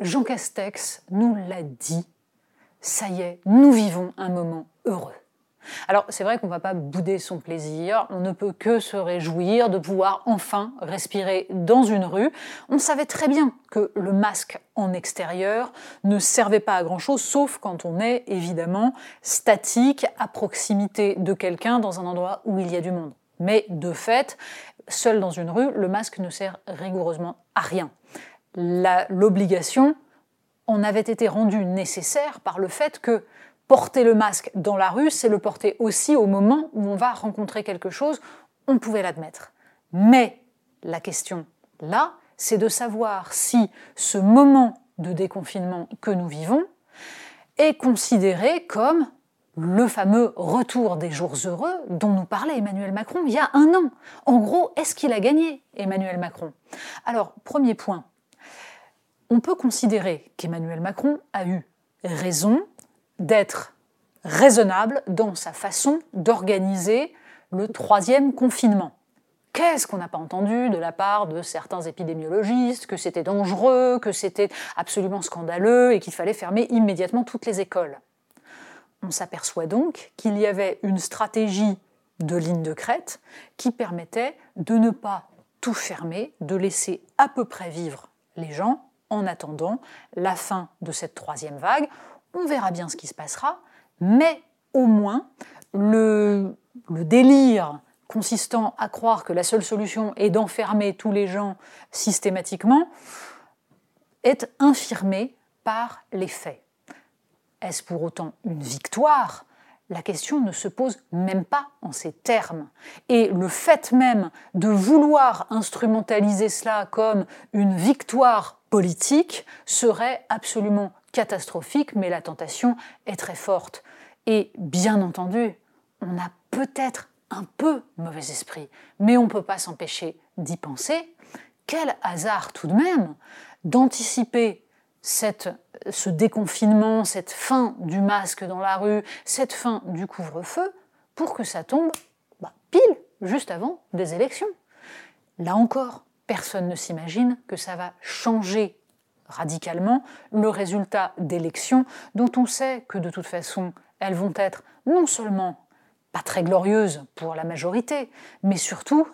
Jean Castex nous l'a dit, ça y est, nous vivons un moment heureux. Alors c'est vrai qu'on ne va pas bouder son plaisir, on ne peut que se réjouir de pouvoir enfin respirer dans une rue. On savait très bien que le masque en extérieur ne servait pas à grand-chose, sauf quand on est évidemment statique à proximité de quelqu'un dans un endroit où il y a du monde. Mais de fait, seul dans une rue, le masque ne sert rigoureusement à rien. L'obligation en avait été rendue nécessaire par le fait que porter le masque dans la rue, c'est le porter aussi au moment où on va rencontrer quelque chose, on pouvait l'admettre. Mais la question là, c'est de savoir si ce moment de déconfinement que nous vivons est considéré comme le fameux retour des jours heureux dont nous parlait Emmanuel Macron il y a un an. En gros, est-ce qu'il a gagné, Emmanuel Macron? Alors, premier point, on peut considérer qu'Emmanuel Macron a eu raison d'être raisonnable dans sa façon d'organiser le troisième confinement. Qu'est-ce qu'on n'a pas entendu de la part de certains épidémiologistes, que c'était dangereux, que c'était absolument scandaleux et qu'il fallait fermer immédiatement toutes les écoles? On s'aperçoit donc qu'il y avait une stratégie de ligne de crête qui permettait de ne pas tout fermer, de laisser à peu près vivre les gens en attendant la fin de cette troisième vague. On verra bien ce qui se passera, mais au moins le, délire consistant à croire que la seule solution est d'enfermer tous les gens systématiquement est infirmé par les faits. Est-ce pour autant une victoire? La question ne se pose même pas en ces termes. Et le fait même de vouloir instrumentaliser cela comme une victoire politique serait absolument catastrophique, mais la tentation est très forte. Et bien entendu, on a peut-être un peu mauvais esprit, mais on ne peut pas s'empêcher d'y penser. Quel hasard tout de même d'anticiper ce déconfinement, cette fin du masque dans la rue, cette fin du couvre-feu, pour que ça tombe bah, pile juste avant des élections. Là encore, personne ne s'imagine que ça va changer radicalement le résultat d'élections dont on sait que de toute façon elles vont être non seulement pas très glorieuses pour la majorité, mais surtout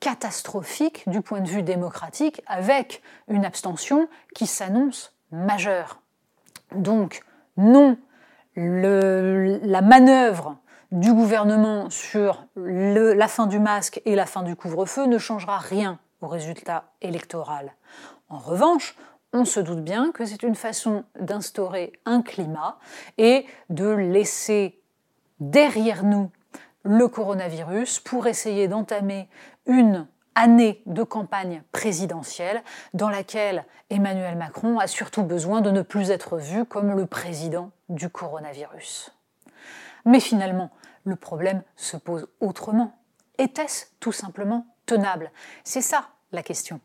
catastrophiques du point de vue démocratique avec une abstention qui s'annonce majeure. Donc non, la manœuvre du gouvernement sur la fin du masque et la fin du couvre-feu ne changera rien au résultat électoral. En revanche, on se doute bien que c'est une façon d'instaurer un climat et de laisser derrière nous le coronavirus pour essayer d'entamer une année de campagne présidentielle dans laquelle Emmanuel Macron a surtout besoin de ne plus être vu comme le président du coronavirus. Mais finalement, le problème se pose autrement. Était-ce tout simplement tenable? C'est ça la question.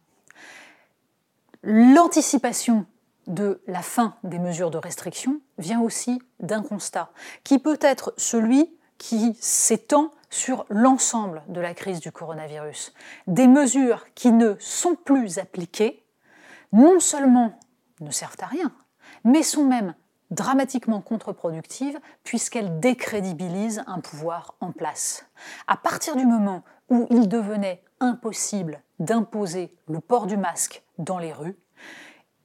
L'anticipation de la fin des mesures de restriction vient aussi d'un constat, qui peut être celui qui s'étend sur l'ensemble de la crise du coronavirus. Des mesures qui ne sont plus appliquées, non seulement ne servent à rien, mais sont même dramatiquement contre-productives puisqu'elles décrédibilisent un pouvoir en place. À partir du moment où il devenait impossible d'imposer le port du masque dans les rues,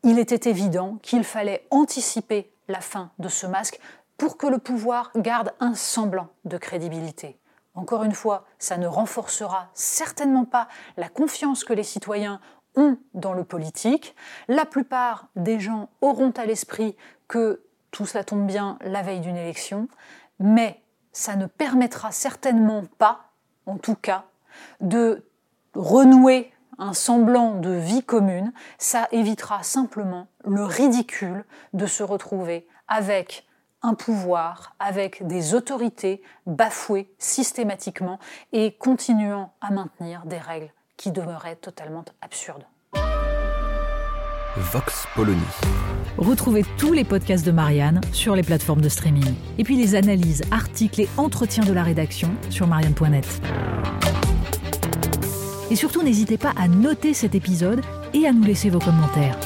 il était évident qu'il fallait anticiper la fin de ce masque pour que le pouvoir garde un semblant de crédibilité. Encore une fois, ça ne renforcera certainement pas la confiance que les citoyens ont dans le politique. La plupart des gens auront à l'esprit que tout cela tombe bien la veille d'une élection, mais ça ne permettra certainement pas, en tout cas, de renouer un semblant de vie commune, ça évitera simplement le ridicule de se retrouver avec un pouvoir, avec des autorités bafouées systématiquement et continuant à maintenir des règles qui demeuraient totalement absurdes. Vox Polony. Retrouvez tous les podcasts de Marianne sur les plateformes de streaming. Et puis les analyses, articles et entretiens de la rédaction sur marianne.net. Et surtout, n'hésitez pas à noter cet épisode et à nous laisser vos commentaires.